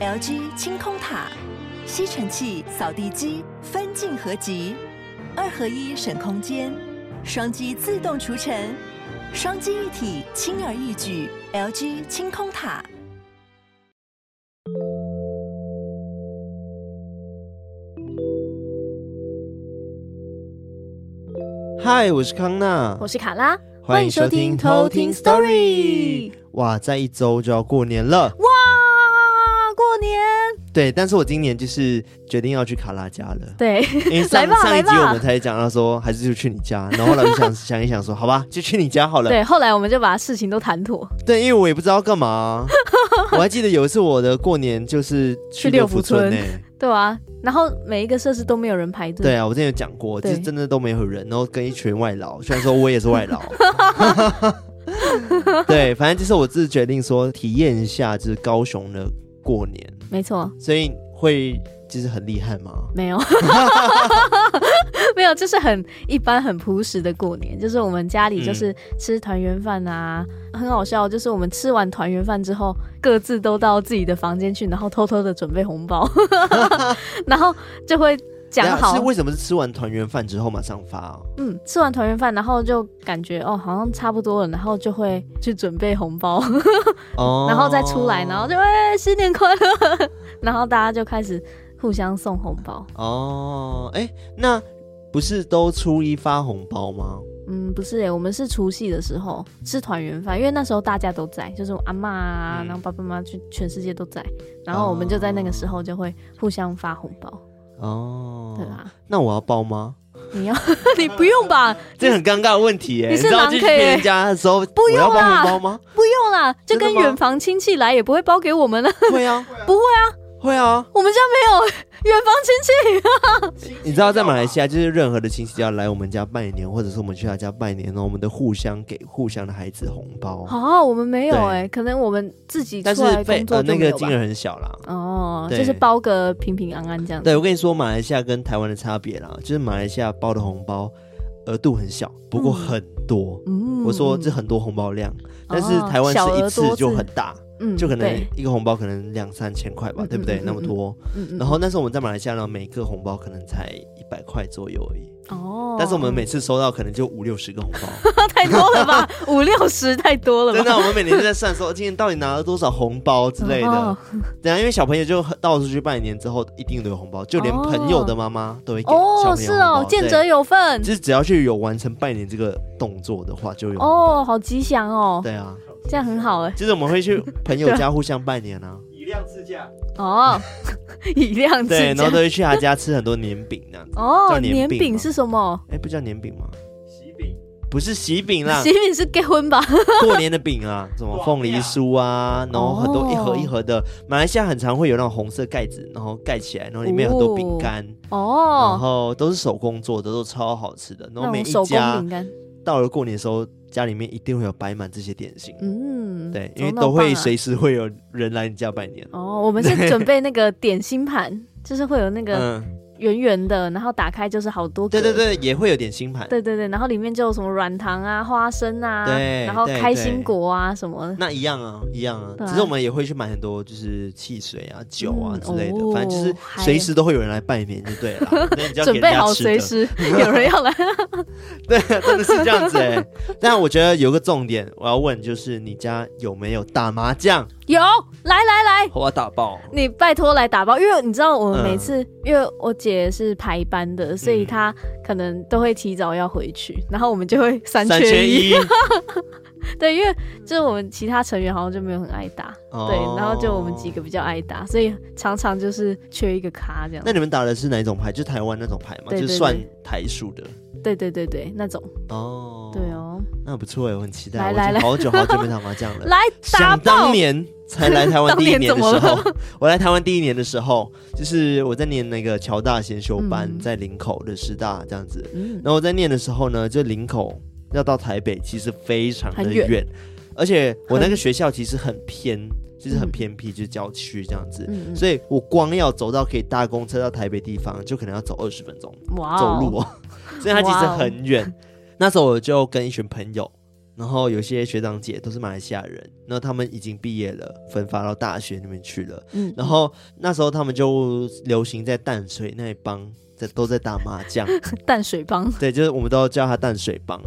LG 清空塔，吸尘器、扫地机分镜合集，二合一省空间，双击自动除尘，双击一体轻而易举。LG 清空塔。嗨，我是康娜，我是卡拉，欢迎收听偷听 Story。哇，再一周就要过年了！对，但是我今年就是决定要去卡拉家了。对，因为 上上一集我们才讲到说，还是就去你家，然后后来就想 想一想说，好吧，就去你家好了。对，后来我们就把事情都谈妥。对，因为我也不知道干嘛。我还记得有一次我的过年就是去六福村，欸，对啊，然后每一个设施都没有人排队。对啊，我之前有讲过，就是真的都没有人，然后跟一群外劳，虽然说我也是外劳。对，反正就是我自己决定说体验一下，就是高雄的过年。没错，所以会就是很厉害吗？没有，没有，就是很一般、很朴实的过年。就是我们家里就是吃团圆饭啊，嗯、很好笑。就是我们吃完团圆饭之后，各自都到自己的房间去，然后偷偷的准备红包，然后就会。讲好是为什么是吃完团圆饭之后马上发哦？嗯，吃完团圆饭，然后就感觉哦，好像差不多了，然后就会去准备红包，哦、然后再出来，然后就哎、欸、新年快乐，然后大家就开始互相送红包。哦，哎、欸，那不是都初一发红包吗？嗯，不是哎、欸，我们是除夕的时候吃团圆饭，因为那时候大家都在，就是我阿妈啊，嗯、然后爸爸妈妈就全世界都在，然后我们就在那个时候就会互相发红包。哦，对啊，那我要包吗？你要，你不用吧？这很尴尬的问题耶，你是狼 K 去人家的时候，不用包红包吗？不用啦，就跟远房亲戚来也不会包给我们了。会啊，不会啊。会啊，我们家没有 远方亲戚。你知道，在马来西亚，就是任何的亲戚要来我们家拜年，或者是我们去他家拜年，然后我们都互相给互相的孩子红包。哦，我们没有哎，可能我们自己出来工作但是呃，那个金额很小啦。哦，就是包个平平安安这样。对，我跟你说，马来西亚跟台湾的差别啦，就是马来西亚包的红包额度很小，不过很多。嗯，我说这很多红包量，但是台湾是一次就很大。嗯，就可能一个红包可能两三千块吧，对不对？那么多，然后那时候我们在马来西亚呢，每个红包可能才一百块左右而已。哦，但是我们每次收到可能就五六十个红包，太多了吧？五六十太多了吧？真的，我们每年都在算说今天到底拿了多少红包之类的。对啊，因为小朋友就到处去拜年之后，一定都有红包，就连朋友的妈妈都会给小朋友是哦，见者有份。就是只要去有完成拜年这个动作的话，就有哦，好吉祥哦。对啊。这样很好哎，就是我们会去朋友家互相拜年啊，以量自驾哦，以量自驾，对，然后都会去他家吃很多年饼那样子。哦，年饼是什么？哎，不叫年饼吗？喜饼。不是喜饼啦，喜饼是结婚吧？过年的饼啊，什么凤梨酥啊，然后很多一盒一盒的，马来西亚很常会有那种红色盖子，然后盖起来，然后里面有很多饼干。哦，然后都是手工做的，都超好吃的，然后每一家到了过年的时候。家里面一定会有摆满这些点心，嗯，对，因为都会随时会有人来你家拜年。哦，我们是准备那个点心盘，就是会有那个。嗯圆圆的，然后打开就是好多个。对对对，也会有点星盘。对对对，然后里面就有什么软糖啊、花生啊，对，然后开心果啊什么的。那一样啊，一样啊。只是我们也会去买很多，就是汽水啊、酒啊之类的，反正就是随时都会有人来拜年，就对了。准备好随时 有人要来。对，真的是这样子哎。但我觉得有个重点，我要问，就是你家有没有打麻将？有，来来来，我要打爆你，拜托来打爆，因为你知道我们每次，因为我姐是排班的，所以她可能都会提早要回去，然后我们就会三缺一。对，因为就是我们其他成员好像就没有很爱打，对，然后就我们几个比较爱打，所以常常就是缺一个咖这样。那你们打的是哪种牌？就台湾那种牌吗？就是算台数的。对对对对，那种。哦，对哦，那不错哎，我很期待。来来来，好久好久没打麻将了。想当年。才来台湾 第一年的时候，我来台湾第一年的时候，就是我在念那个侨大先修班，在林口的师大这样子。然后我在念的时候呢，就林口要到台北其实非常的远，而且我那个学校其实很偏，就是很偏僻，就是郊区这样子。所以我光要走到可以搭公车到台北地方，就可能要走二十分钟，走路哦。所以它其实很远。那时候我就跟一群朋友。然后有些学长姐都是马来西亚人，那他们已经毕业了，分发到大学里面去了。嗯，然后那时候他们就流行在淡水那一帮在都在打麻将。淡水帮，对，就是我们都叫他淡水帮，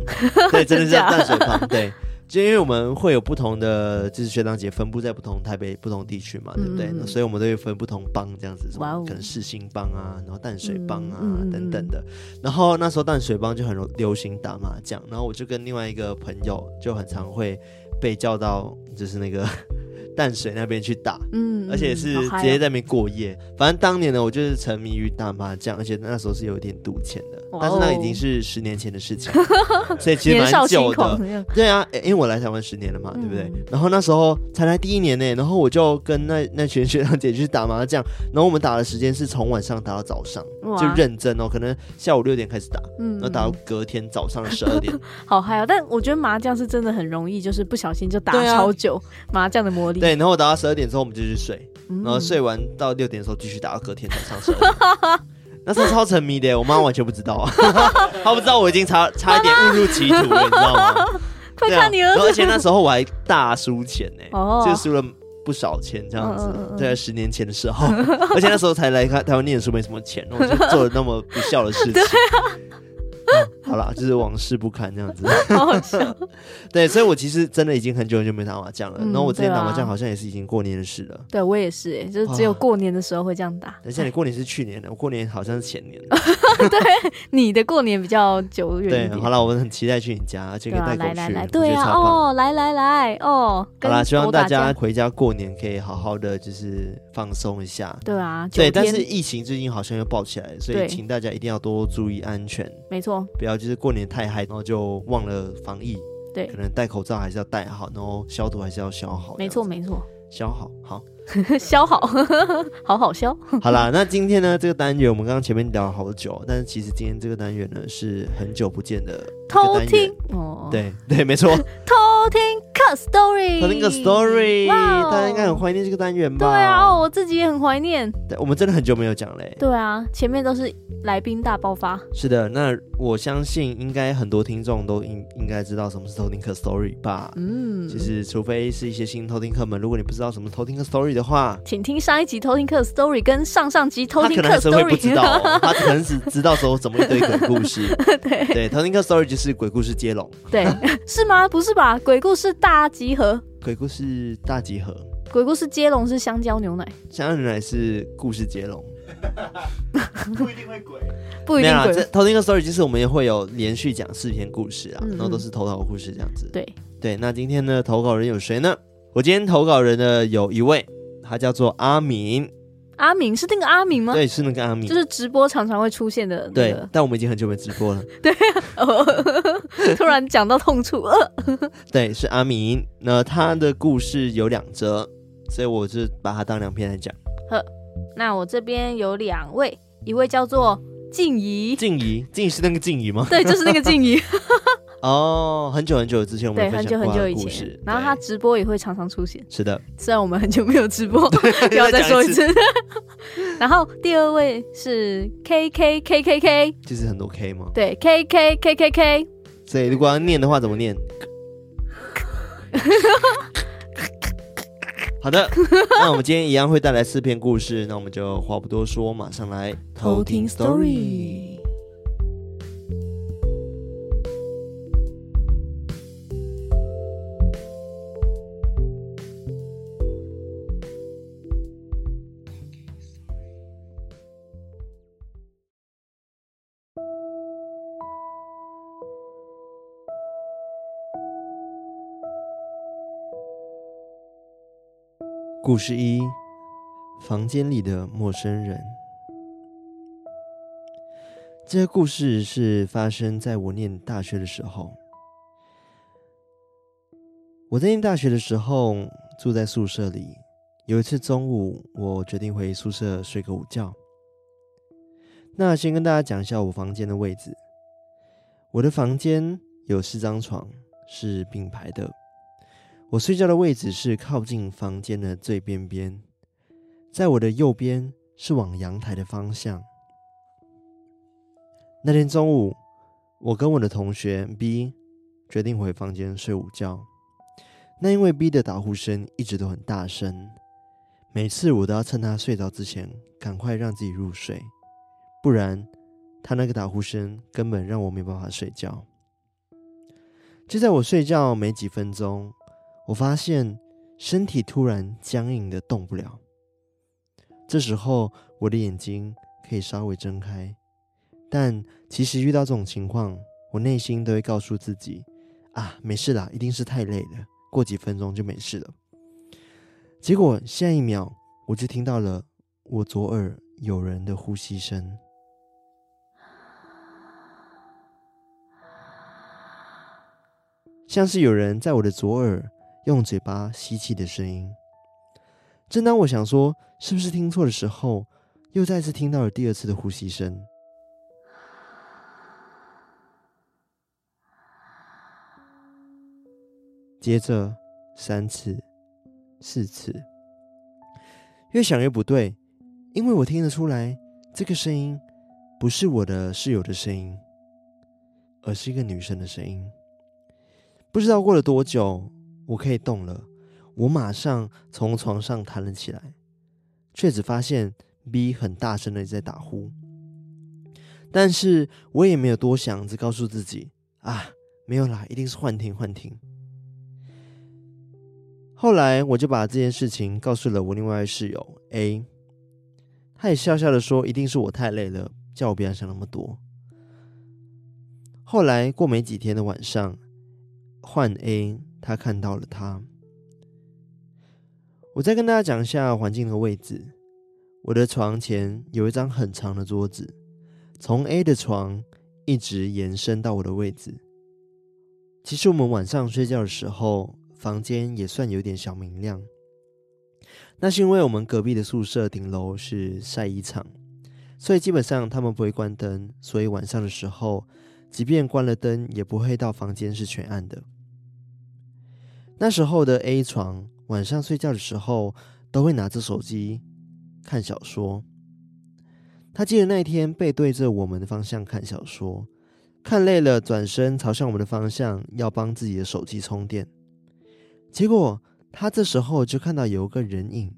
对，真的是 淡水帮，对。就因为我们会有不同的，就是学长姐分布在不同台北不同地区嘛，对不对？嗯、所以我们都会分不同帮这样子，什么可能世新帮啊，然后淡水帮啊、嗯、等等的。然后那时候淡水帮就很流行打麻将，然后我就跟另外一个朋友就很常会被叫到，就是那个。淡水那边去打，嗯，而且是直接在那边过夜。嗯、反正当年呢，我就是沉迷于打麻将，而且那时候是有一点赌钱的。哦、但是那已经是十年前的事情，所以其实蛮久的。对啊，因为我来台湾十年了嘛，嗯、对不对？然后那时候才来第一年呢，然后我就跟那那群学长姐去打麻将，然后我们打的时间是从晚上打到早上，就认真哦，可能下午六点开始打，嗯，然后打到隔天早上的十二点，好嗨啊！但我觉得麻将是真的很容易，就是不小心就打超久，啊、麻将的魔力。对，然后我打到十二点之后，我们就去睡，然后睡完到六点的时候继续打到隔天早上十二点。那时候超沉迷的，我妈完全不知道，她不知道我已经差差一点误入歧途了，你知道吗？快看你儿子！而且那时候我还大输钱呢，就输了不少钱这样子，在十年前的时候，而且那时候才来看台湾念书，没什么钱，我就做了那么不孝的事情。好啦，就是往事不堪这样子，好好笑。对，所以我其实真的已经很久很久没打麻将了。然后我之前打麻将好像也是已经过年的事了。对我也是，哎，就是只有过年的时候会这样打。等一下你过年是去年的，我过年好像是前年。对，你的过年比较久远。对，好了，我们很期待去你家，而且可以带狗去。对啊，哦，来来来，哦，好啦，希望大家回家过年可以好好的，就是放松一下。对啊，对，但是疫情最近好像又爆起来，所以请大家一定要多注意安全。没错，不要。就是过年太嗨，然后就忘了防疫。对，可能戴口罩还是要戴好，然后消毒还是要消好。没错，没错，消好，好。消好，好好消。好啦，那今天呢，这个单元我们刚刚前面聊了好久，但是其实今天这个单元呢是很久不见的偷听哦，对对，没错，偷听个 story，偷听个 story，哇，大家应该很怀念这个单元吧？对啊，我自己也很怀念。对，我们真的很久没有讲嘞。对啊，前面都是来宾大爆发。是的，那我相信应该很多听众都应应该知道什么是偷听客 story 吧？嗯，其实除非是一些新偷听客们，如果你不知道什么偷听客 story。的话，请听上一集偷听客 story 跟上上集偷听客 story。他可能还是会不知道、哦，他可能只知道说怎么一堆鬼故事。对 对，偷听客 story 就是鬼故事接龙。对，是吗？不是吧？鬼故事大集合。鬼故事大集合。鬼故事接龙是香蕉牛奶。香蕉牛奶是故事接龙。不一定会鬼，不一定鬼。偷听客 story 就是我们也会有连续讲四篇故事啊，嗯嗯然后都是投稿故事这样子。对对，那今天呢投稿人有谁呢？我今天投稿人呢有一位。他叫做阿明，阿明是那个阿明吗？对，是那个阿明，就是直播常常会出现的、那个。对，但我们已经很久没直播了。对、啊，突然讲到痛处。对，是阿明。那他的故事有两则，所以我就把它当两篇来讲。呵，那我这边有两位，一位叫做静怡，静怡，静怡是那个静怡吗？对，就是那个静怡。哦，很久很久之前我们对很久很久以前，然后他直播也会常常出现。是的，虽然我们很久没有直播，不要再说一次。然后第二位是 K K K K K，就是很多 K 吗？对，K K K K K。所以如果要念的话，怎么念？好的，那我们今天一样会带来四篇故事，那我们就话不多说，马上来偷听 story。故事一：房间里的陌生人。这个故事是发生在我念大学的时候。我在念大学的时候住在宿舍里。有一次中午，我决定回宿舍睡个午觉。那先跟大家讲一下我房间的位置。我的房间有四张床，是并排的。我睡觉的位置是靠近房间的最边边，在我的右边是往阳台的方向。那天中午，我跟我的同学 B 决定回房间睡午觉。那因为 B 的打呼声一直都很大声，每次我都要趁他睡着之前赶快让自己入睡，不然他那个打呼声根本让我没办法睡觉。就在我睡觉没几分钟，我发现身体突然僵硬的动不了。这时候我的眼睛可以稍微睁开，但其实遇到这种情况，我内心都会告诉自己：啊，没事啦，一定是太累了，过几分钟就没事了。结果下一秒，我就听到了我左耳有人的呼吸声。像是有人在我的左耳用嘴巴吸气的声音。正当我想说是不是听错的时候，又再次听到了第二次的呼吸声。接着三次、四次，越想越不对，因为我听得出来，这个声音不是我的室友的声音，而是一个女生的声音。不知道过了多久，我可以动了。我马上从床上弹了起来，却只发现 B 很大声的在打呼。但是我也没有多想，只告诉自己：啊，没有啦，一定是幻听，幻听。后来我就把这件事情告诉了我另外室友 A，他也笑笑的说：一定是我太累了，叫我不要想那么多。后来过没几天的晚上。换 A，他看到了他。我再跟大家讲一下环境的位置。我的床前有一张很长的桌子，从 A 的床一直延伸到我的位置。其实我们晚上睡觉的时候，房间也算有点小明亮。那是因为我们隔壁的宿舍顶楼是晒衣场，所以基本上他们不会关灯，所以晚上的时候，即便关了灯，也不会到房间是全暗的。那时候的 A 床，晚上睡觉的时候都会拿着手机看小说。他记得那天背对着我们的方向看小说，看累了转身朝向我们的方向，要帮自己的手机充电。结果他这时候就看到有一个人影，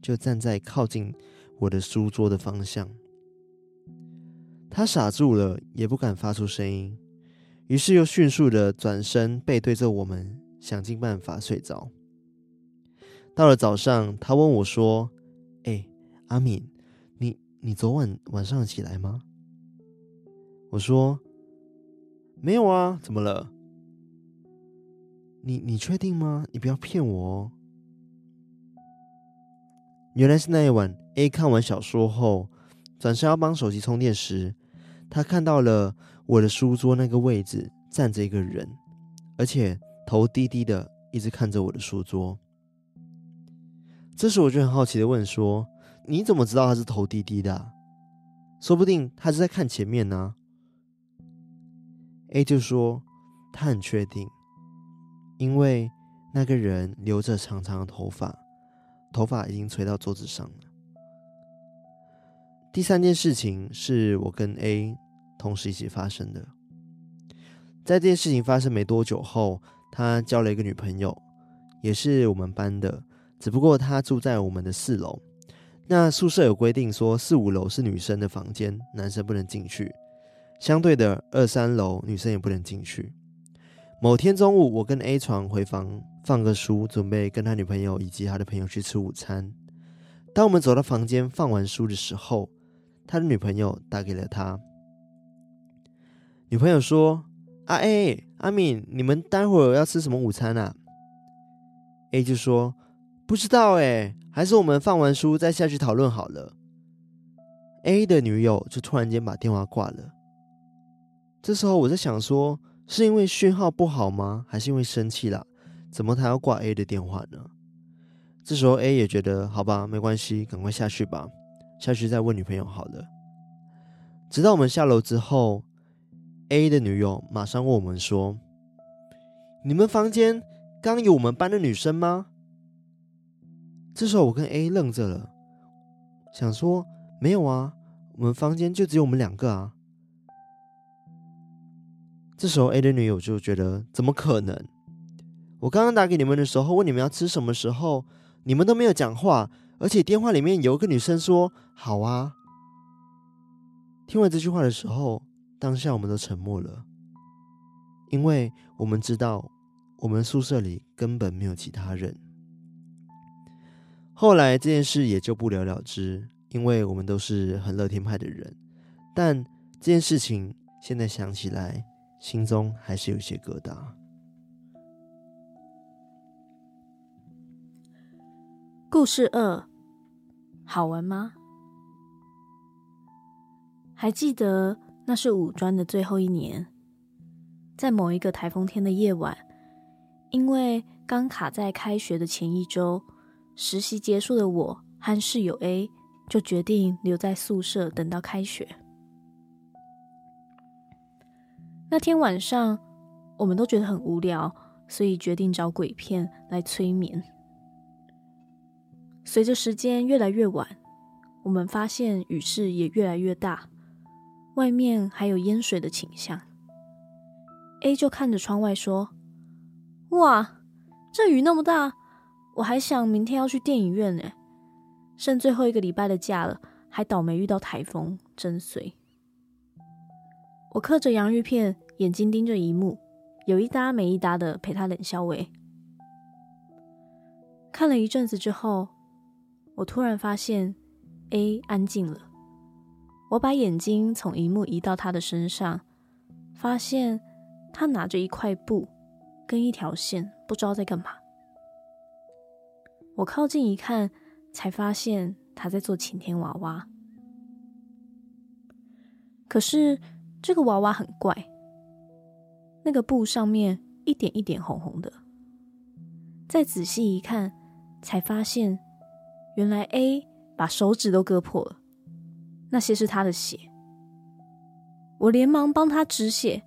就站在靠近我的书桌的方向。他傻住了，也不敢发出声音，于是又迅速的转身背对着我们。想尽办法睡着。到了早上，他问我说：“哎、阿敏，你你昨晚晚上起来吗？”我说：“没有啊，怎么了？”你你确定吗？你不要骗我哦。原来是那一晚，A 看完小说后，转身要帮手机充电时，他看到了我的书桌那个位置站着一个人，而且。头低低的，一直看着我的书桌。这时我就很好奇的问说：“你怎么知道他是头低低的啊？说不定他是在看前面呢。”A 就说他很确定，因为那个人留着长长的头发，头发已经垂到桌子上了。第三件事情是我跟 A 同时一起发生的，在这件事情发生没多久后。他交了一个女朋友，也是我们班的，只不过他住在我们的四楼。那宿舍有规定说，四五楼是女生的房间，男生不能进去。相对的，二三楼女生也不能进去。某天中午，我跟 A 床回房放个书，准备跟他女朋友以及他的朋友去吃午餐。当我们走到房间放完书的时候，他的女朋友打给了他。女朋友说：“啊 A。”阿敏，你们待会儿要吃什么午餐啊？A 就说不知道哎，还是我们放完书再下去讨论好了。A 的女友就突然间把电话挂了。这时候我在想说，是因为讯号不好吗？还是因为生气了？怎么他要挂 A 的电话呢？这时候 A 也觉得好吧，没关系，赶快下去吧，下去再问女朋友好了。直到我们下楼之后。A 的女友马上问我们说：“你们房间刚有我们班的女生吗？”这时候我跟 A 愣着了，想说：“没有啊，我们房间就只有我们两个啊。”这时候 A 的女友就觉得怎么可能？我刚刚打给你们的时候问你们要吃什么时候，你们都没有讲话，而且电话里面有一个女生说好啊。听完这句话的时候，当下我们都沉默了，因为我们知道我们宿舍里根本没有其他人。后来这件事也就不了了之，因为我们都是很乐天派的人。但这件事情现在想起来，心中还是有些疙瘩。故事二，好玩吗？还记得那是五专的最后一年，在某一个台风天的夜晚，因为刚卡在开学的前一周。实习结束的我和室友 A 就决定留在宿舍等到开学。那天晚上，我们都觉得很无聊，所以决定找鬼片来催眠。随着时间越来越晚，我们发现雨势也越来越大，外面还有淹水的倾向。A 就看着窗外说：“哇，这雨那么大！”我还想明天要去电影院呢，剩最后一个礼拜的假了，还倒霉遇到台风，真衰。我嗑着洋芋片，眼睛盯着一幕，有一搭没一搭的陪他冷笑喂。看了一阵子之后，我突然发现 A 安静了。我把眼睛从萤幕移到他的身上，发现他拿着一块布跟一条线，不知道在干嘛。我靠近一看，才发现他在做晴天娃娃。可是这个娃娃很怪，那个布上面一点一点红红的。再仔细一看，才发现原来 A 把手指都割破了，那些是他的血。我连忙帮他止血，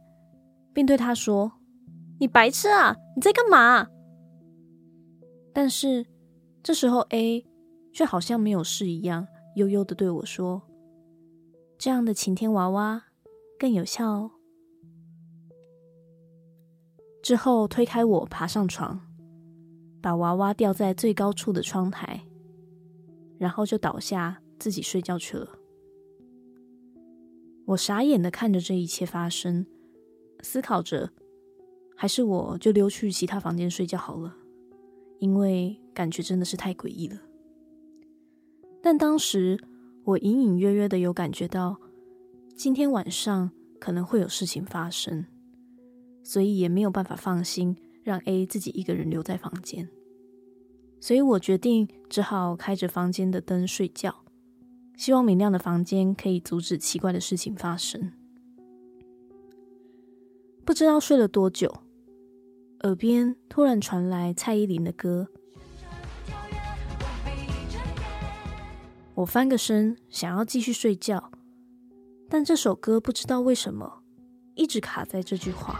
并对他说：“你白痴啊，你在干嘛？”但是。这时候，A 却好像没有事一样，悠悠的对我说：“这样的晴天娃娃更有效哦。”之后推开我，爬上床，把娃娃吊在最高处的窗台，然后就倒下自己睡觉去了。我傻眼的看着这一切发生，思考着，还是我就溜去其他房间睡觉好了。因为感觉真的是太诡异了，但当时我隐隐约约的有感觉到今天晚上可能会有事情发生，所以也没有办法放心让 A 自己一个人留在房间，所以我决定只好开着房间的灯睡觉，希望明亮的房间可以阻止奇怪的事情发生。不知道睡了多久。耳边突然传来蔡依林的歌，我翻个身想要继续睡觉，但这首歌不知道为什么一直卡在这句话。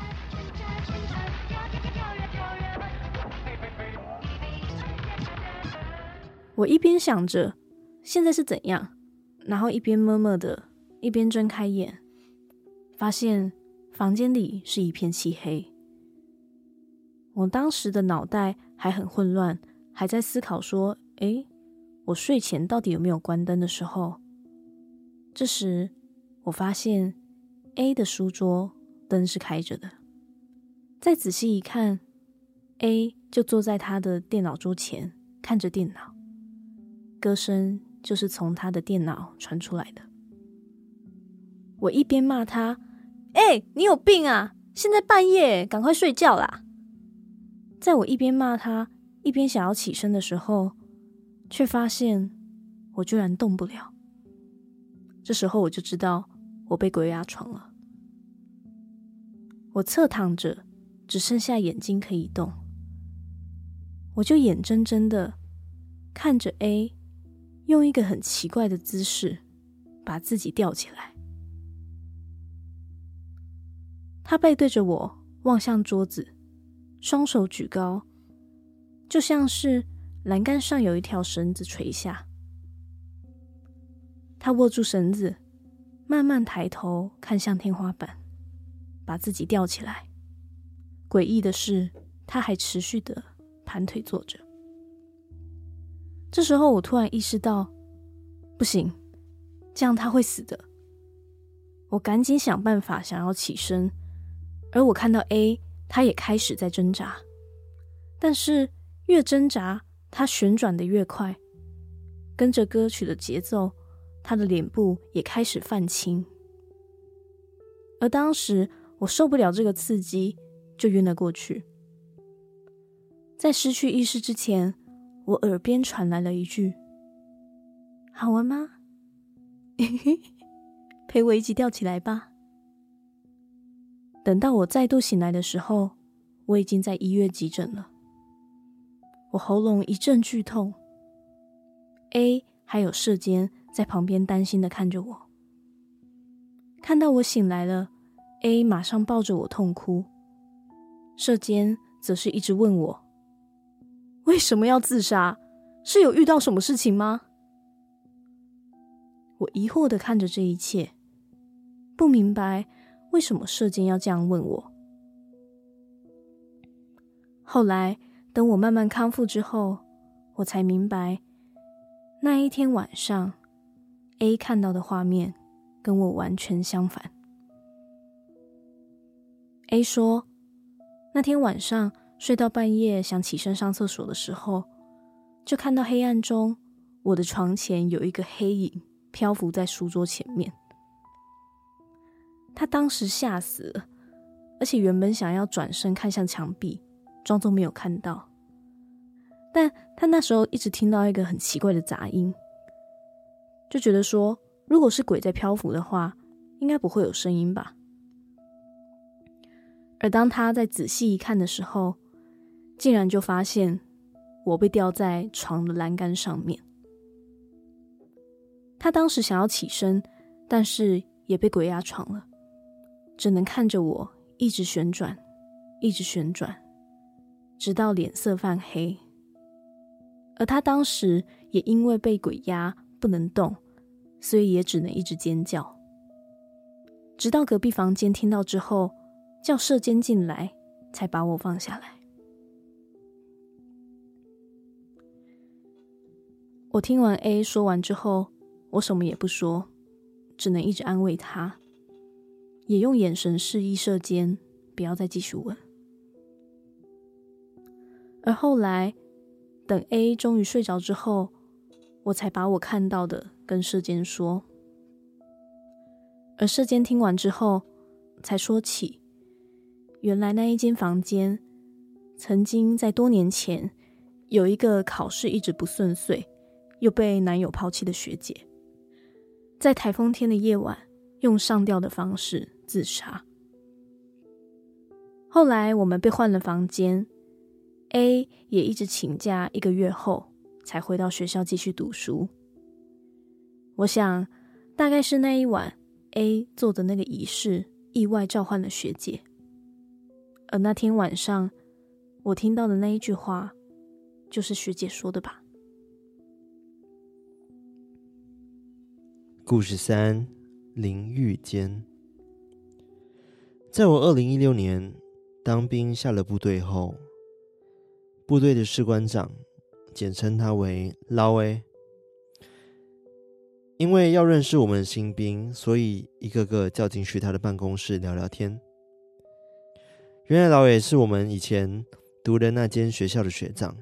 我一边想着现在是怎样，然后一边默默的，一边睁开眼，发现房间里是一片漆黑。我当时的脑袋还很混乱，还在思考说：“诶，我睡前到底有没有关灯的时候？”这时，我发现 A 的书桌灯是开着的。再仔细一看，A 就坐在他的电脑桌前，看着电脑，歌声就是从他的电脑传出来的。我一边骂他：“诶，你有病啊！现在半夜，赶快睡觉啦！”在我一边骂他，一边想要起身的时候，却发现我居然动不了。这时候我就知道我被鬼压床了。我侧躺着，只剩下眼睛可以动，我就眼睁睁的看着 A 用一个很奇怪的姿势把自己吊起来。他背对着我，望向桌子。双手举高，就像是栏杆上有一条绳子垂下。他握住绳子，慢慢抬头看向天花板，把自己吊起来。诡异的是，他还持续的盘腿坐着。这时候，我突然意识到，不行，这样他会死的。我赶紧想办法想要起身，而我看到 A，他也开始在挣扎，但是越挣扎，他旋转的越快，跟着歌曲的节奏，他的脸部也开始泛青。而当时我受不了这个刺激，就晕了过去。在失去意识之前，我耳边传来了一句：“好玩吗？陪我一起吊起来吧。”等到我再度醒来的时候，我已经在医院急诊了。我喉咙一阵剧痛，A 还有舍监在旁边担心的看着我。看到我醒来了，A 马上抱着我痛哭，舍监则是一直问我。为什么要自杀？是有遇到什么事情吗？我疑惑的看着这一切，不明白为什么射箭要这样问我。后来，等我慢慢康复之后，我才明白，那一天晚上，A 看到的画面跟我完全相反。A 说，那天晚上。睡到半夜，想起身上厕所的时候，就看到黑暗中，我的床前有一个黑影漂浮在书桌前面。他当时吓死了，而且原本想要转身看向墙壁，装作没有看到。但他那时候一直听到一个很奇怪的杂音，就觉得说，如果是鬼在漂浮的话，应该不会有声音吧。而当他再仔细一看的时候，竟然就发现我被吊在床的栏杆上面。他当时想要起身，但是也被鬼压床了，只能看着我一直旋转，一直旋转，直到脸色泛黑。而他当时也因为被鬼压不能动，所以也只能一直尖叫。直到隔壁房间听到之后，叫舍监进来，才把我放下来。我听完 A 说完之后，我什么也不说，只能一直安慰他，也用眼神示意舍监不要再继续问。而后来，等 A 终于睡着之后，我才把我看到的跟舍间说。而舍间听完之后，才说起，原来那一间房间，曾经在多年前有一个考试一直不顺遂。又被男友抛弃的学姐，在台风天的夜晚用上吊的方式自杀。后来我们被换了房间，A 也一直请假，一个月后才回到学校继续读书。我想，大概是那一晚 A 做的那个仪式意外召唤了学姐，而那天晚上我听到的那一句话，就是学姐说的吧。故事三：淋浴间。在我二零一六年当兵下了部队后，部队的士官长简称他为老 A，因为要认识我们的新兵，所以一个个叫进去他的办公室聊聊天。原来老 A 是我们以前读的那间学校的学长，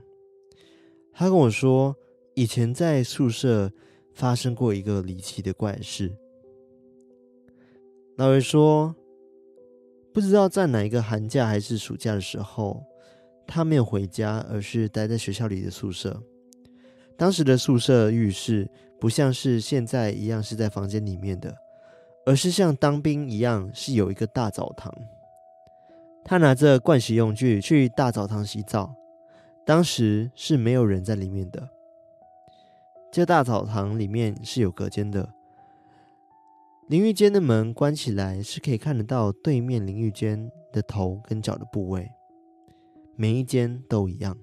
他跟我说，以前在宿舍。发生过一个离奇的怪事。老爷说，不知道在哪一个寒假还是暑假的时候，他没有回家，而是待在学校里的宿舍。当时的宿舍浴室不像是现在一样是在房间里面的，而是像当兵一样是有一个大澡堂。他拿着盥洗用具去大澡堂洗澡，当时是没有人在里面的。这大澡堂里面是有隔间的，淋浴间的门关起来是可以看得到对面淋浴间的头跟脚的部位，每一间都一样。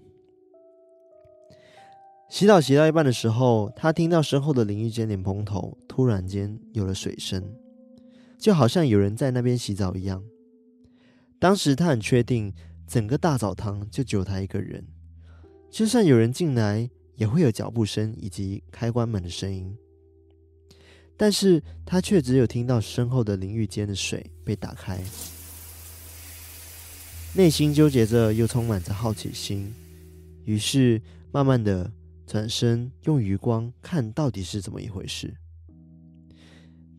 洗澡洗到一半的时候，他听到身后的淋浴间莲蓬头突然间有了水声，就好像有人在那边洗澡一样。当时他很确定，整个大澡堂就只有他一个人，就算有人进来，也会有脚步声以及开关门的声音。但是他却只有听到身后的淋浴间的水被打开，内心纠结着，又充满着好奇心，于是慢慢的转身，用余光看到底是怎么一回事。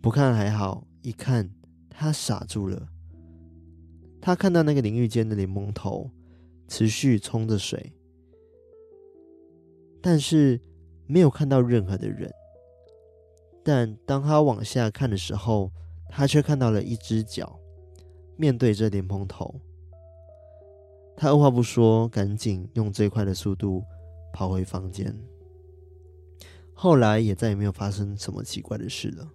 不看还好，一看他傻住了。他看到那个淋浴间的莲蓬头持续冲着水，但是没有看到任何的人。但当他往下看的时候，他却看到了一只脚面对着莲蓬头。他二话不说，赶紧用最快的速度跑回房间。后来也再也没有发生什么奇怪的事了。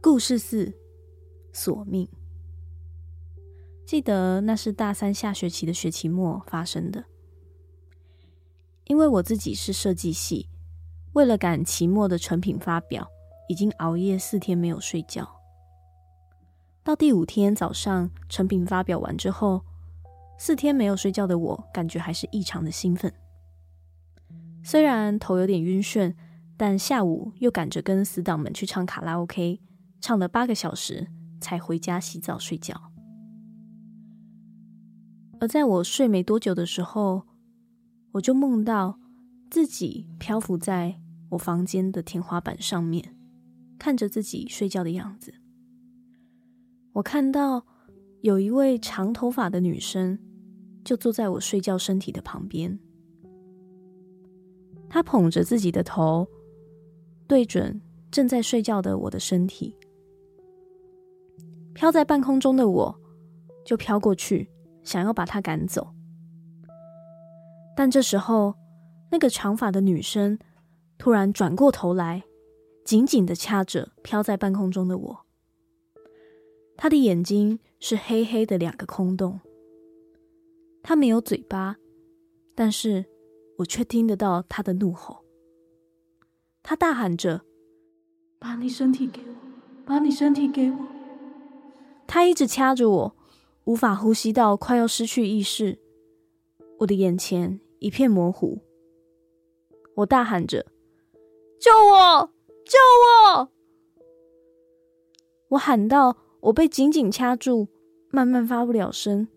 故事四：索命。记得那是大三下学期的学期末发生的。因为我自己是设计系，为了赶期末的成品发表，已经熬夜四天没有睡觉。到第五天早上，成品发表完之后，四天没有睡觉的我，感觉还是异常的兴奋。虽然头有点晕眩，但下午又赶着跟死党们去唱卡拉 OK，唱了八个小时才回家洗澡睡觉。而在我睡没多久的时候，我就梦到自己漂浮在我房间的天花板上面，看着自己睡觉的样子。我看到有一位长头发的女生，就坐在我睡觉身体的旁边。她捧着自己的头，对准正在睡觉的我的身体。飘在半空中的我，就飘过去，想要把他赶走。但这时候，那个长发的女生突然转过头来，紧紧的掐着飘在半空中的我。她的眼睛是黑黑的两个空洞，她没有嘴巴，但是我却听得到她的怒吼。她大喊着：“把你身体给我，把你身体给我！”她一直掐着我，无法呼吸到快要失去意识。我的眼前。一片模糊，我大喊着：“救我！救我！”我喊到我被紧紧掐住，慢慢发不了声。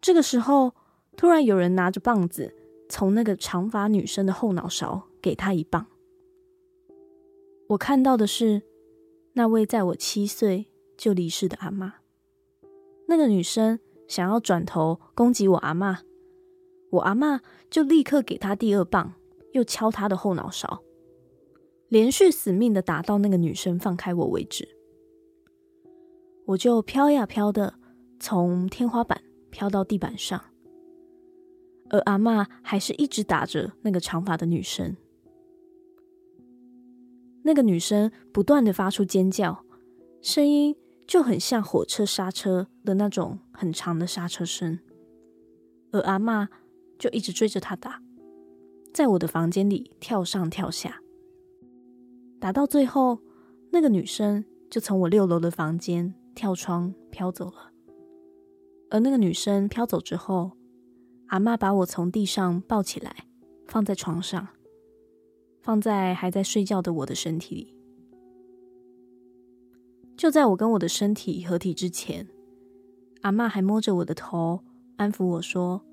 这个时候，突然有人拿着棒子，从那个长发女生的后脑勺给她一棒。我看到的是那位在我七岁就离世的阿嬷。那个女生想要转头攻击我阿嬷。我阿嬷就立刻给他第二棒，又敲他的后脑勺，连续死命的打到那个女生放开我为止。我就飘呀飘的从天花板飘到地板上，而阿嬷还是一直打着那个长发的女生。那个女生不断的发出尖叫，声音就很像火车刹车的那种很长的刹车声，而阿嬷。就一直追着他打，在我的房间里跳上跳下，打到最后，那个女生就从我六楼的房间跳窗飘走了。而那个女生飘走之后，阿嬷把我从地上抱起来，放在床上，放在还在睡觉的我的身体里。就在我跟我的身体合体之前，阿嬷还摸着我的头，安抚我说。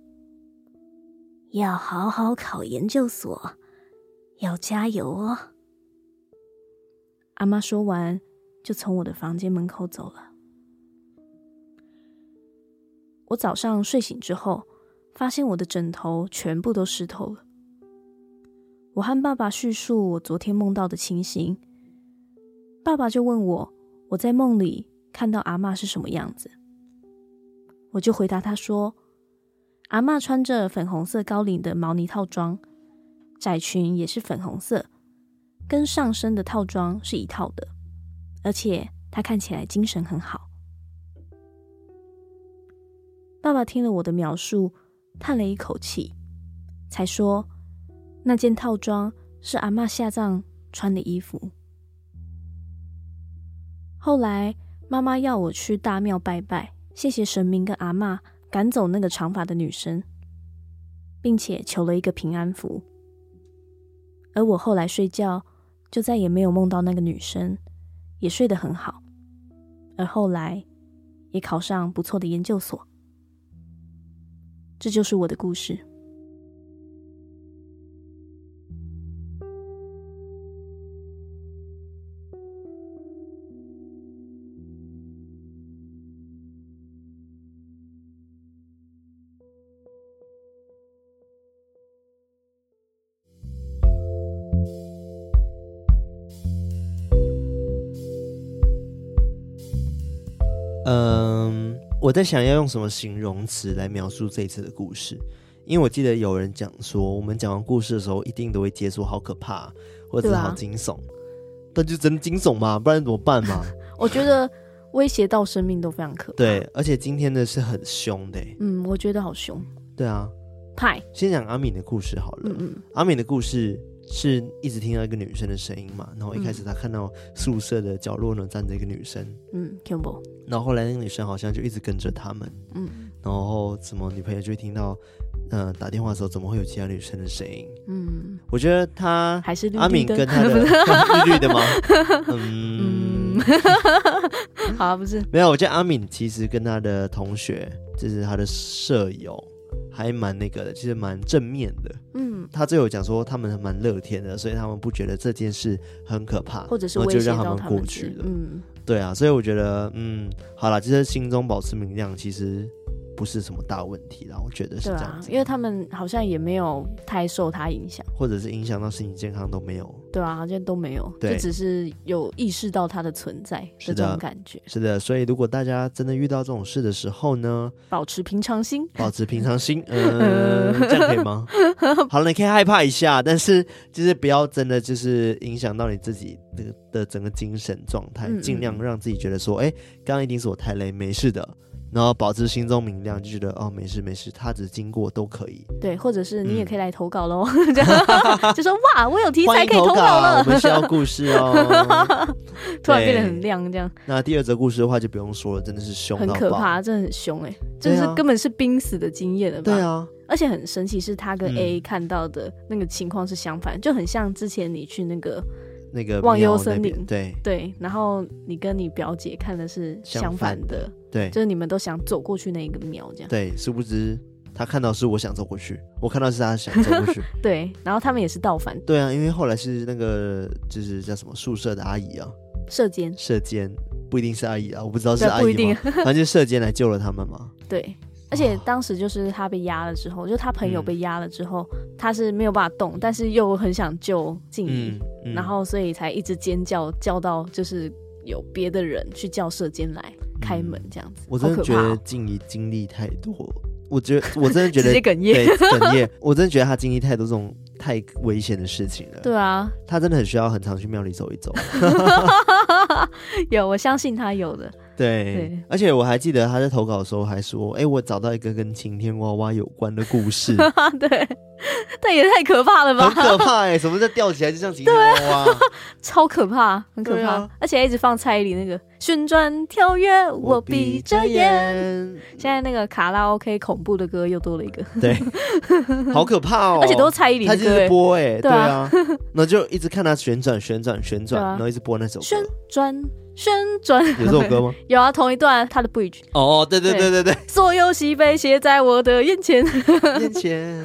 要好好考研究所，要加油哦！阿妈说完，就从我的房间门口走了。我早上睡醒之后，发现我的枕头全部都湿透了。我和爸爸叙述我昨天梦到的情形，爸爸就问我，我在梦里看到阿妈是什么样子？我就回答他说。阿嬷穿着粉红色高领的毛呢套装，窄裙也是粉红色，跟上身的套装是一套的，而且她看起来精神很好。爸爸听了我的描述，叹了一口气，才说那件套装是阿嬷下葬穿的衣服。后来妈妈要我去大庙拜拜，谢谢神明跟阿嬷赶走那个长发的女生，并且求了一个平安符。而我后来睡觉就再也没有梦到那个女生，也睡得很好。而后来也考上不错的研究所。这就是我的故事。我在想要用什么形容词来描述这一次的故事，因为我记得有人讲说，我们讲完故事的时候，一定都会接束好可怕，或者好惊悚，但、啊、就真的惊悚嘛？不然怎么办嘛？我觉得威胁到生命都非常可怕。对，而且今天的是很凶的。嗯，我觉得好凶。对啊，派。先讲阿敏的故事好了。嗯嗯。阿敏的故事。是一直听到一个女生的声音嘛，然后一开始他看到宿舍的角落呢站着一个女生，嗯，恐怖。然后后来那个女生好像就一直跟着他们，嗯，然后怎么女朋友就会听到，嗯、呃，打电话的时候怎么会有其他女生的声音？嗯，我觉得他还是阿敏跟他的 绿绿的吗？嗯，嗯 好啊，不是，没有，我觉得阿敏其实跟他的同学，就是他的舍友。还蛮那个的，其实蛮正面的。嗯，他最后讲说他们蛮乐天的，所以他们不觉得这件事很可怕，或者是就让他们过去了。嗯，对啊，所以我觉得，嗯，好了，就是心中保持明亮，其实。不是什么大问题啦，我觉得是这样子，啊，因为他们好像也没有太受他影响，或者是影响到身体健康都没有。对啊，好像都没有，就只是有意识到它的存在的这种感觉。是的，所以如果大家真的遇到这种事的时候呢，保持平常心，保持平常心，嗯，这样可以吗？好了，你可以害怕一下，但是就是不要真的就是影响到你自己的的整个精神状态，嗯嗯，尽量让自己觉得说，哎，刚刚一定是我太累，没事的。然后保持心中明亮，就觉得哦，没事没事，他只经过都可以。对，或者是你也可以来投稿喽，嗯、就说哇，我有题材可以投稿了，我们需要故事哦。突然变得很亮，这样。那第二则故事的话就不用说了，真的是凶，很可怕，真的很凶哎，就是根本是濒死的经验了吧？对啊，而且很神奇，是他跟 A 看到的那个情况是相反，嗯、就很像之前你去那个。那个忘忧森林，对对，然后你跟你表姐看的是相反的，反对，就是你们都想走过去那一个庙，这样。对，殊不知他看到是我想走过去，我看到是他想走过去。对，然后他们也是倒反。对啊，因为后来是那个就是叫什么宿舍的阿姨啊，舍监，舍监不一定是阿姨啊，我不知道是阿姨吗？不一定，反正就舍监来救了他们嘛。对。而且当时就是他被压了之后，就他朋友被压了之后，嗯，他是没有办法动，但是又很想救静怡，嗯嗯，然后所以才一直尖叫，叫到就是有别的人去叫舍监来开门这样子。我真的觉得静怡经历太多，我觉得我真的觉得直接哽咽，哽咽，我真的觉得 他 经历太多这种太危险的事情了。对啊，他真的很需要很常去庙里走一走。有，我相信他有的。对，对，而且我还记得他在投稿的时候还说：“哎、欸，我找到一个跟晴天娃娃有关的故事。”对，但也太可怕了吧！很可怕哎、欸，什么叫吊起来就像晴天娃娃，超可怕，很可怕，啊、而且一直放蔡依林那个旋转跳跃，我闭着眼。现在那个卡拉 OK 恐怖的歌又多了一个，对，好可怕哦！而且都是蔡依林的歌，他一直播哎、欸，对啊，那就一直看他旋转旋转旋转，然后一直播那首歌。旋转。旋转有这首歌吗？有啊，同一段他的 bridge。哦，对对对对对，所有喜悲写在我的眼前。眼前。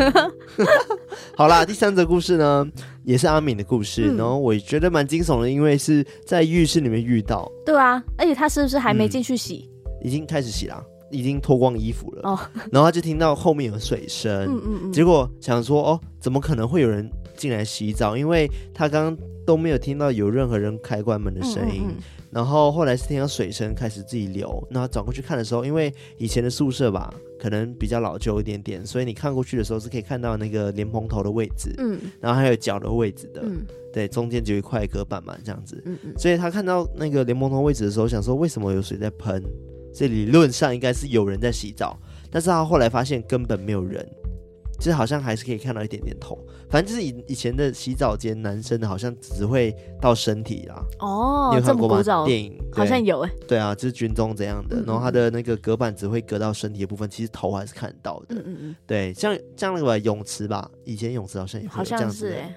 好啦，第三则故事呢，也是阿敏的故事，嗯、然后我觉得蛮惊悚的，因为是在浴室里面遇到。对啊，而且他是不是还没进去洗、嗯？已经开始洗了，已经脱光衣服了。哦，然后他就听到后面有水声，嗯嗯嗯，结果想说，哦，怎么可能会有人进来洗澡？因为他刚刚都没有听到有任何人开关门的声音。然后后来是听到水声开始自己流，那转过去看的时候，因为以前的宿舍吧，可能比较老旧一点点，所以你看过去的时候是可以看到那个莲蓬头的位置，嗯，然后还有脚的位置的，嗯，对，中间就有一块隔板嘛，这样子，嗯嗯，所以他看到那个莲蓬头位置的时候，想说为什么有水在喷？这理论上应该是有人在洗澡，但是他后来发现根本没有人，就是好像还是可以看到一点点头。反正就是以以前的洗澡间，男生的好像只会到身体啦。哦，你有看过吗？电影好像有哎。对啊，就是军中这样的。然后他的那个隔板只会隔到身体的部分，其实头还是看得到的。嗯嗯嗯。对，像像那个泳池吧，以前泳池好像也会有这样子。哎。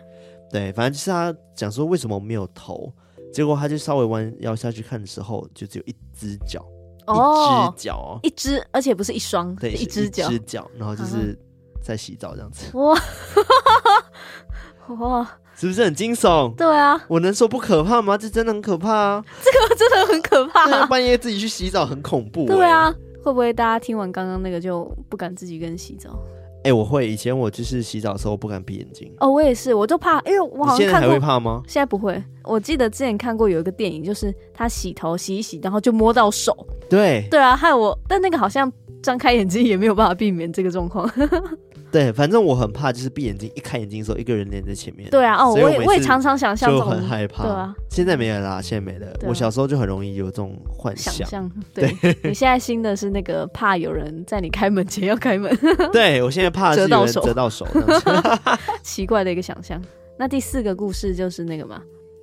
对，反正就是他讲说为什么没有头，结果他就稍微弯腰下去看的时候，就只有一只脚。一只脚，一只，而且不是一双，对，一只脚，一只脚，然后就是在洗澡这样子。哇，哇，是不是很惊悚？对啊，我能说不可怕吗？这真的很可怕啊！这个真的很可怕，半夜自己去洗澡很恐怖。对啊，会不会大家听完刚刚那个就不敢自己跟洗澡？哎、欸，我会。以前我就是洗澡的时候不敢闭眼睛。哦，我也是，我就怕，因为我好像还会怕吗？现在不会。我记得之前看过有一个电影，就是他洗头洗一洗，然后就摸到手。对。对啊，害我，但那个好像张开眼睛也没有办法避免这个状况。对，反正我很怕，就是闭眼睛一开眼睛的时候，一个人脸在前面。对啊，哦，我也我也常常想象就很害怕。对啊，现在没了啦，现在没了。我小时候就很容易有这种幻想。想象。对，你现在新的是那个怕有人在你开门前要开门。对，我现在怕是有人折到手。奇怪的一个想象。那第四个故事就是那个嘛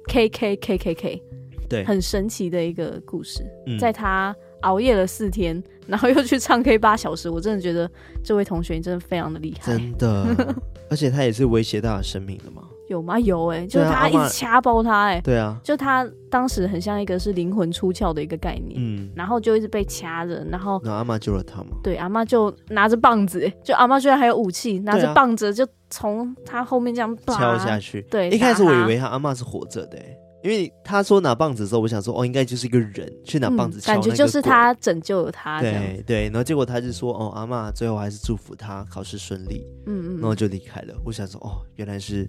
，K K K K K，对，很神奇的一个故事，在他。熬夜了四天，然后又去唱 K 八小时，我真的觉得这位同学你真的非常的厉害，真的，而且他也是威胁到他生命的吗？有吗？有哎、欸，就是他一直掐爆他哎、欸，对啊，就他当时很像一个是灵魂出窍的一个概念，嗯，然后就一直被掐着，然后然后阿妈救了他吗？对，阿妈就拿着棒子，就阿妈居然还有武器，拿着棒子就从他后面这样敲下去，对，一开始我以为他阿妈是活着的、欸。因为他说拿棒子的时候，我想说哦，应该就是一个人去拿棒子敲、嗯，感觉就是他拯救了他。对对，然后结果他就说哦，阿嬷最后还是祝福他考试顺利，嗯嗯，然后就离开了。我想说哦，原来是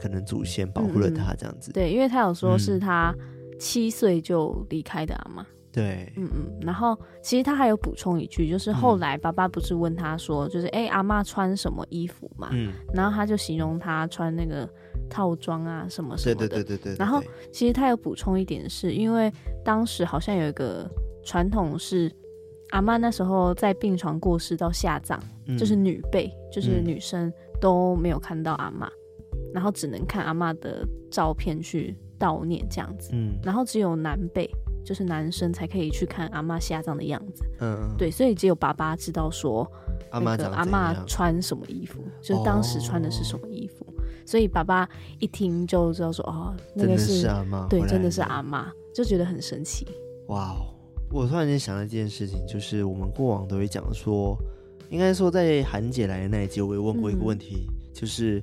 可能祖先保护了他这样子。对，因为他有说是他七岁就离开的阿嬷。对，嗯嗯，然后其实他还有补充一句，就是后来爸爸不是问他说，就是哎、嗯欸、阿妈穿什么衣服嘛，嗯，然后他就形容他穿那个。套装啊，什么什么的。对对对对对。然后，其实他有补充一点是，是因为当时好像有一个传统是，阿妈那时候在病床过世到下葬，嗯、就是女辈，就是女生都没有看到阿妈，嗯、然后只能看阿妈的照片去悼念这样子。嗯。然后只有男辈，就是男生才可以去看阿妈下葬的样子。嗯。对，所以只有爸爸知道说，阿嬷阿妈穿什么衣服，就是当时穿的是什么衣所以爸爸一听就知道说哦，那个是，是阿妈，对，真的是阿妈，就觉得很神奇。哇哦！我突然间想到一件事情，就是我们过往都会讲说，应该说在韩姐来的那一集，我也问过一个问题，嗯、就是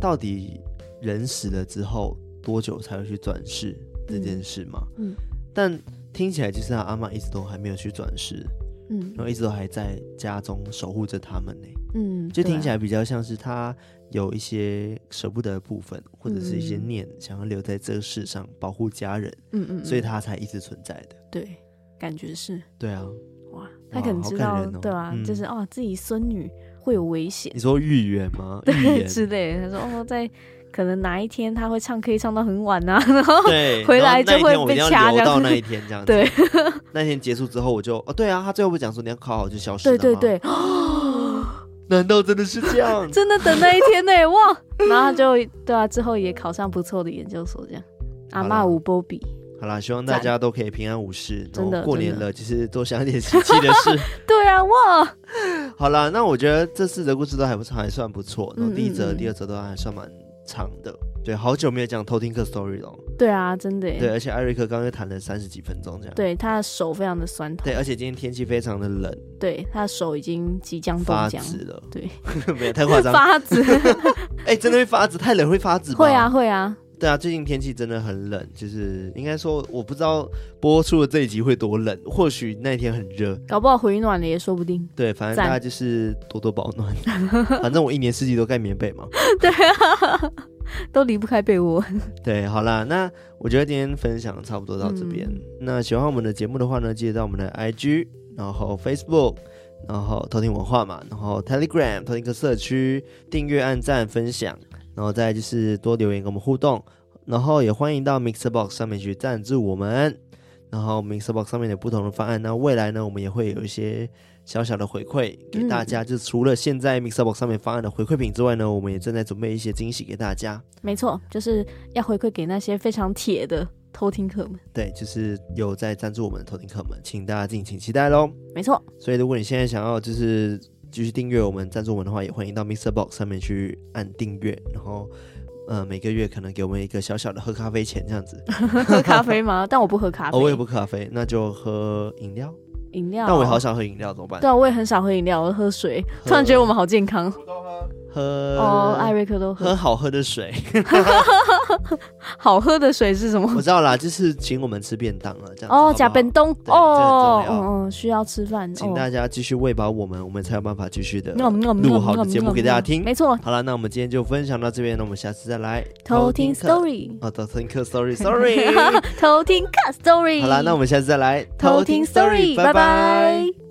到底人死了之后多久才会去转世这件事嘛？嗯，但听起来就是他阿妈一直都还没有去转世，嗯，然后一直都还在家中守护着他们呢。嗯，就听起来比较像是他。有一些舍不得的部分，或者是一些念、嗯、想要留在这个世上保护家人，嗯，嗯嗯，所以他才一直存在的。对，感觉是。对啊，哇，他可能知道，哦、对啊，嗯、就是哦，自己孙女会有危险。你说预言吗？对，言之类。他说哦，在可能哪一天他会唱，可以唱到很晚啊，然后对，回来就会被掐掉。到那一天这样子，对，那天结束之后，我就哦，对啊，他最后不讲说你要考好就消失？对对对。难道真的是这样？真的等那一天呢、欸？哇！然后就对啊，之后也考上不错的研究所，这样。阿嬷无波比。好啦，希望大家都可以平安无事。真的，过年了，其实多想点喜气的事。对啊，哇！好啦，那我觉得这四则故事都还不错，还算不错。然后第一则、嗯嗯嗯第二则都还算蛮长的。对，好久没有讲偷听课 story 了。对啊，真的。对，而且艾瑞克刚刚又谈了三十几分钟，这样。对，他的手非常的酸痛。对，而且今天天气非常的冷。对，他的手已经即将发紫了。对，没有太夸张。发紫。哎，真的会发紫？太冷会发紫吗？会啊，会啊。对啊，最近天气真的很冷，就是应该说，我不知道播出的这一集会多冷，或许那天很热，搞不好回暖了也说不定。对，反正大家就是多多保暖。反正我一年四季都盖棉被嘛。对啊。都离不开被窝。对，好啦，那我觉得今天分享差不多到这边。嗯、那喜欢我们的节目的话呢，记得到我们的 IG，然后 Facebook，然后偷听文化嘛，然后 Telegram 偷听客社区订阅、按赞、分享，然后再就是多留言跟我们互动，然后也欢迎到 MixerBox 上面去赞助我们。然后 MixerBox 上面有不同的方案，那未来呢，我们也会有一些小小的回馈给大家。嗯、就除了现在 MixerBox 上面方案的回馈品之外呢，我们也正在准备一些惊喜给大家。没错，就是要回馈给那些非常铁的偷听客们。对，就是有在赞助我们的偷听客们，请大家敬请期待喽。没错，所以如果你现在想要就是继续订阅我们赞助我们的话，也欢迎到 MixerBox 上面去按订阅，然后。呃，每个月可能给我们一个小小的喝咖啡钱这样子，喝咖啡吗？但我不喝咖啡，哦，我也不喝咖啡，那就喝饮料。饮料，但我也好想喝饮料，怎么办？对啊，我也很少喝饮料，我喝水。突然觉得我们好健康。喝哦，艾瑞克都喝。喝好喝的水，好喝的水是什么？我知道啦，就是请我们吃便当了，这样哦，假便当？哦，嗯嗯，需要吃饭，请大家继续喂饱我们，我们才有办法继续的 录好的节目给大家听。没错，好了，那我们今天就分享到这边，那我们下次再来。偷听 story 啊，偷听课 story，sorry，偷听课 story。好了，那我们下次再来。偷听 story，拜拜。